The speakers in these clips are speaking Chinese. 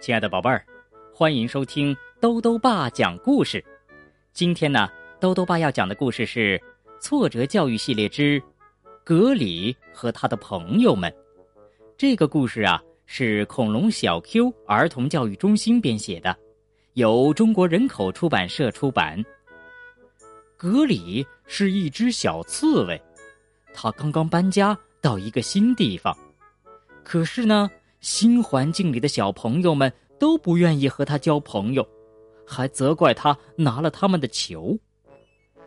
亲爱的宝贝儿，欢迎收听兜兜爸讲故事。今天呢，兜兜爸要讲的故事是《挫折教育系列之格里和他的朋友们》。这个故事啊，是恐龙小 Q 儿童教育中心编写的，由中国人口出版社出版。格里是一只小刺猬，他刚刚搬家到一个新地方，可是呢。新环境里的小朋友们都不愿意和他交朋友，还责怪他拿了他们的球。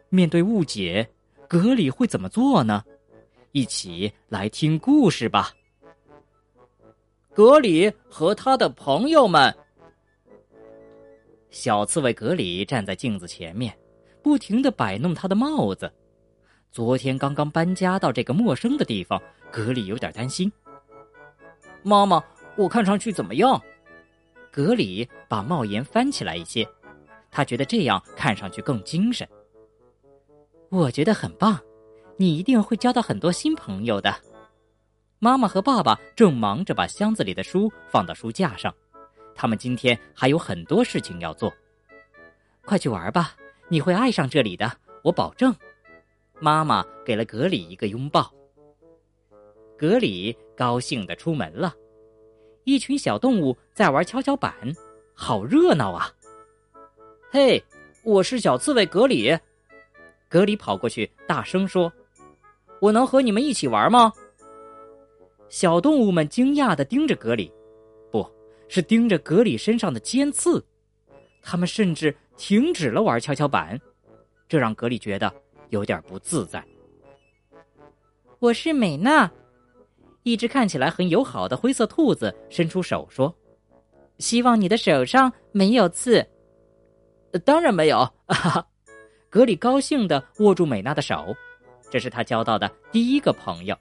面对误解，格里会怎么做呢？一起来听故事吧。格里和他的朋友们。小刺猬格里站在镜子前面，不停的摆弄他的帽子。昨天刚刚搬家到这个陌生的地方，格里有点担心。妈妈，我看上去怎么样？格里把帽檐翻起来一些，他觉得这样看上去更精神。我觉得很棒，你一定会交到很多新朋友的。妈妈和爸爸正忙着把箱子里的书放到书架上，他们今天还有很多事情要做。快去玩吧，你会爱上这里的，我保证。妈妈给了格里一个拥抱。格里高兴的出门了，一群小动物在玩跷跷板，好热闹啊！嘿，我是小刺猬格里，格里跑过去大声说：“我能和你们一起玩吗？”小动物们惊讶的盯着格里，不是盯着格里身上的尖刺，他们甚至停止了玩跷跷板，这让格里觉得有点不自在。我是美娜。一只看起来很友好的灰色兔子伸出手说：“希望你的手上没有刺。”“当然没有。”哈哈，格里高兴的握住美娜的手，这是他交到的第一个朋友。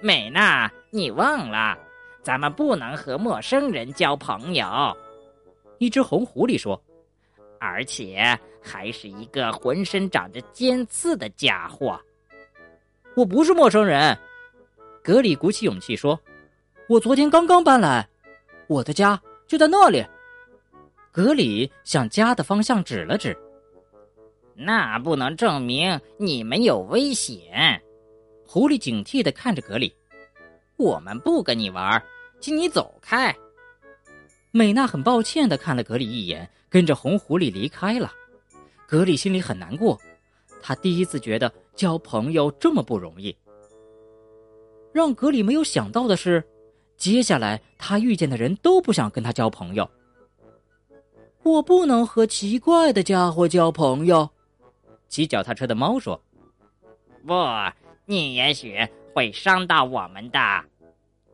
美娜，你忘了，咱们不能和陌生人交朋友。”一只红狐狸说，“而且还是一个浑身长着尖刺的家伙。”“我不是陌生人。”格里鼓起勇气说：“我昨天刚刚搬来，我的家就在那里。”格里向家的方向指了指。“那不能证明你们有危险。”狐狸警惕的看着格里。“我们不跟你玩，请你走开。”美娜很抱歉的看了格里一眼，跟着红狐狸离开了。格里心里很难过，他第一次觉得交朋友这么不容易。让格里没有想到的是，接下来他遇见的人都不想跟他交朋友。我不能和奇怪的家伙交朋友，骑脚踏车的猫说：“不，你也许会伤到我们的。”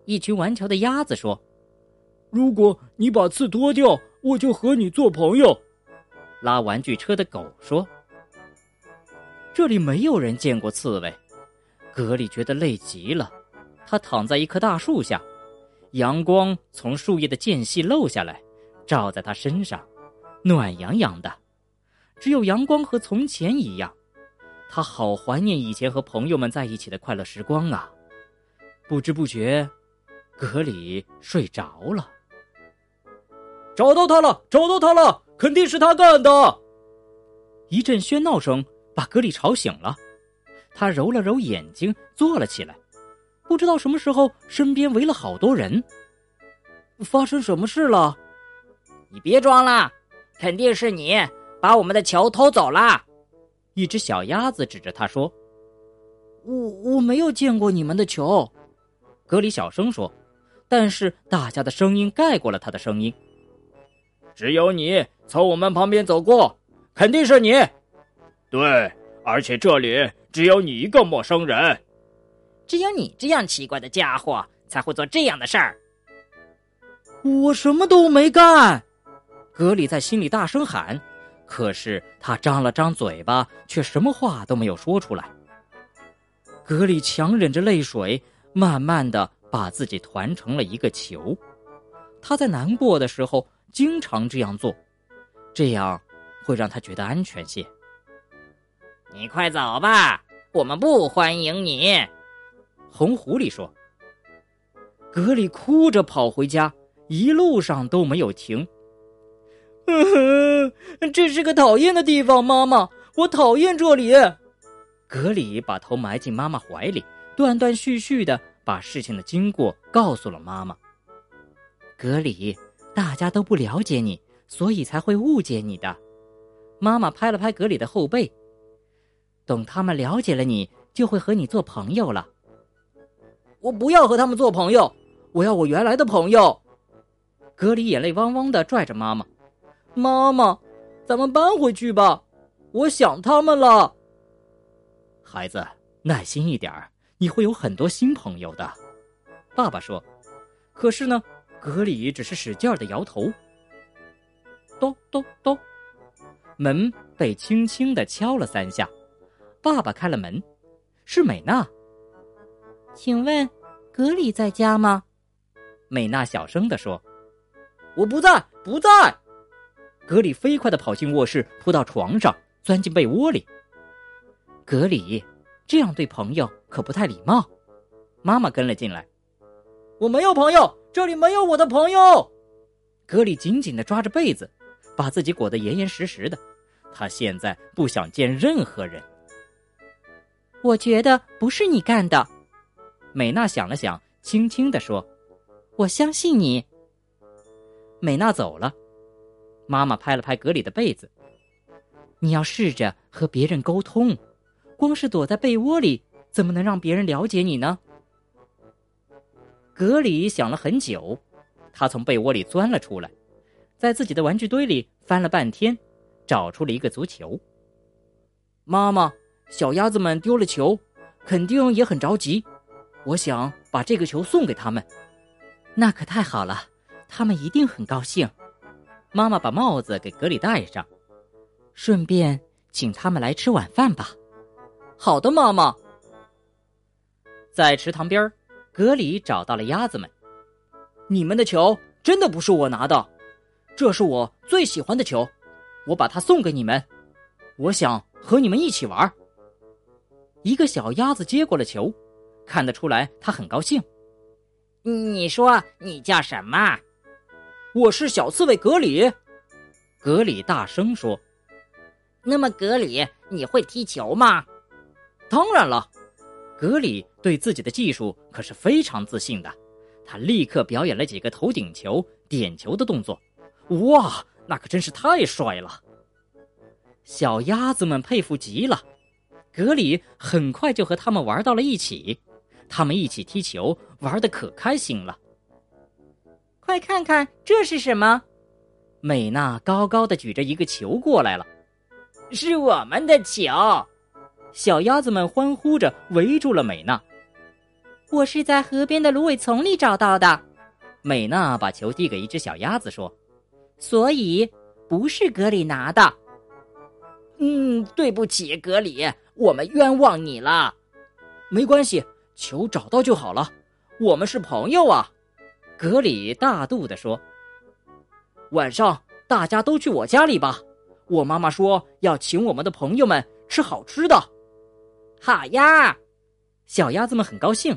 一群顽强的鸭子说：“如果你把刺脱掉，我就和你做朋友。”拉玩具车的狗说：“这里没有人见过刺猬。”格里觉得累极了。他躺在一棵大树下，阳光从树叶的间隙漏下来，照在他身上，暖洋洋的。只有阳光和从前一样，他好怀念以前和朋友们在一起的快乐时光啊！不知不觉，格里睡着了。找到他了！找到他了！肯定是他干的！一阵喧闹声把格里吵醒了，他揉了揉眼睛，坐了起来。不知道什么时候，身边围了好多人。发生什么事了？你别装了，肯定是你把我们的球偷走了。一只小鸭子指着他说：“我我没有见过你们的球。”格里小声说，但是大家的声音盖过了他的声音。只有你从我们旁边走过，肯定是你。对，而且这里只有你一个陌生人。只有你这样奇怪的家伙才会做这样的事儿。我什么都没干，格里在心里大声喊，可是他张了张嘴巴，却什么话都没有说出来。格里强忍着泪水，慢慢的把自己团成了一个球。他在难过的时候经常这样做，这样会让他觉得安全些。你快走吧，我们不欢迎你。红狐狸说：“格里哭着跑回家，一路上都没有停。嗯哼，这是个讨厌的地方，妈妈，我讨厌这里。格里把头埋进妈妈怀里，断断续续的把事情的经过告诉了妈妈。格里，大家都不了解你，所以才会误解你的。妈妈拍了拍格里的后背。等他们了解了你，就会和你做朋友了。我不要和他们做朋友，我要我原来的朋友。格里眼泪汪汪的拽着妈妈。妈妈，咱们搬回去吧，我想他们了。孩子，耐心一点儿，你会有很多新朋友的。爸爸说。可是呢，格里只是使劲的摇头。咚咚咚，门被轻轻的敲了三下。爸爸开了门，是美娜。请问，格里在家吗？美娜小声的说：“我不在，不在。”格里飞快的跑进卧室，扑到床上，钻进被窝里。格里，这样对朋友可不太礼貌。妈妈跟了进来。我没有朋友，这里没有我的朋友。格里紧紧的抓着被子，把自己裹得严严实实的。他现在不想见任何人。我觉得不是你干的。美娜想了想，轻轻的说：“我相信你。”美娜走了。妈妈拍了拍格里的被子：“你要试着和别人沟通，光是躲在被窝里，怎么能让别人了解你呢？”格里想了很久，他从被窝里钻了出来，在自己的玩具堆里翻了半天，找出了一个足球。妈妈，小鸭子们丢了球，肯定也很着急。我想把这个球送给他们。那可太好了，他们一定很高兴。妈妈把帽子给格里戴上，顺便请他们来吃晚饭吧。好的，妈妈。在池塘边，格里找到了鸭子们。你们的球真的不是我拿的，这是我最喜欢的球，我把它送给你们。我想和你们一起玩。一个小鸭子接过了球，看得出来他很高兴。你说你叫什么？我是小刺猬格里，格里大声说：“那么格里，你会踢球吗？”“当然了。”格里对自己的技术可是非常自信的，他立刻表演了几个头顶球、点球的动作。哇，那可真是太帅了！小鸭子们佩服极了，格里很快就和他们玩到了一起，他们一起踢球，玩的可开心了。快看看这是什么！美娜高高的举着一个球过来了，是我们的球！小鸭子们欢呼着围住了美娜。我是在河边的芦苇丛里找到的。美娜把球递给一只小鸭子说：“所以不是格里拿的。”嗯，对不起，格里，我们冤枉你了。没关系，球找到就好了。我们是朋友啊。格里大度地说：“晚上大家都去我家里吧，我妈妈说要请我们的朋友们吃好吃的。”好呀，小鸭子们很高兴，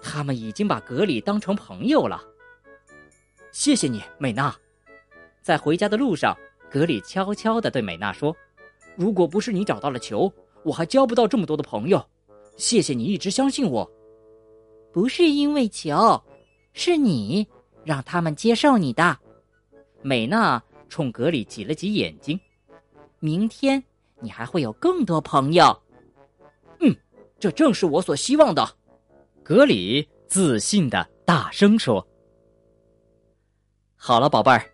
他们已经把格里当成朋友了。谢谢你，美娜。在回家的路上，格里悄悄地对美娜说：“如果不是你找到了球，我还交不到这么多的朋友。谢谢你一直相信我。不是因为球。”是你让他们接受你的，美娜冲格里挤了挤眼睛。明天你还会有更多朋友。嗯，这正是我所希望的。格里自信的大声说：“好了，宝贝儿，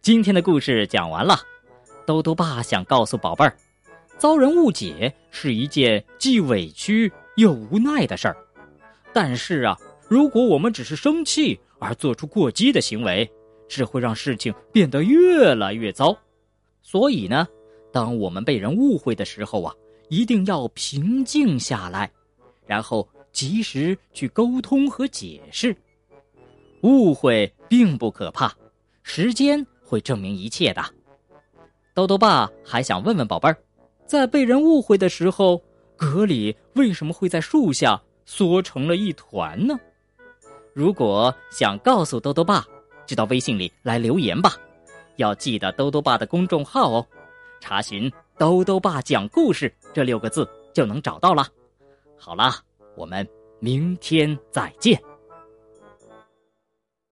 今天的故事讲完了。兜兜爸想告诉宝贝儿，遭人误解是一件既委屈又无奈的事儿，但是啊。”如果我们只是生气而做出过激的行为，只会让事情变得越来越糟。所以呢，当我们被人误会的时候啊，一定要平静下来，然后及时去沟通和解释。误会并不可怕，时间会证明一切的。豆豆爸还想问问宝贝儿，在被人误会的时候，格里为什么会在树下缩成了一团呢？如果想告诉兜兜爸，就到微信里来留言吧。要记得兜兜爸的公众号哦，查询“兜兜爸讲故事”这六个字就能找到了。好了，我们明天再见。